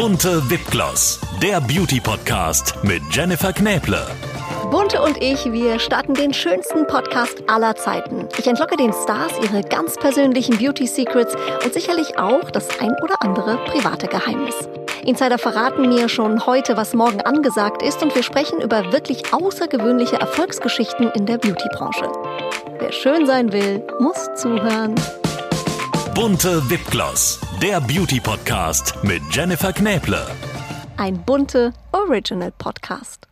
Bunte Wipgloss, der Beauty-Podcast mit Jennifer Knäble. Bunte und ich, wir starten den schönsten Podcast aller Zeiten. Ich entlocke den Stars ihre ganz persönlichen Beauty-Secrets und sicherlich auch das ein oder andere private Geheimnis. Insider verraten mir schon heute, was morgen angesagt ist und wir sprechen über wirklich außergewöhnliche Erfolgsgeschichten in der Beauty-Branche. Wer schön sein will, muss zuhören. Bunte Wipgloss, der Beauty-Podcast mit Jennifer Knäble. Ein bunte Original Podcast.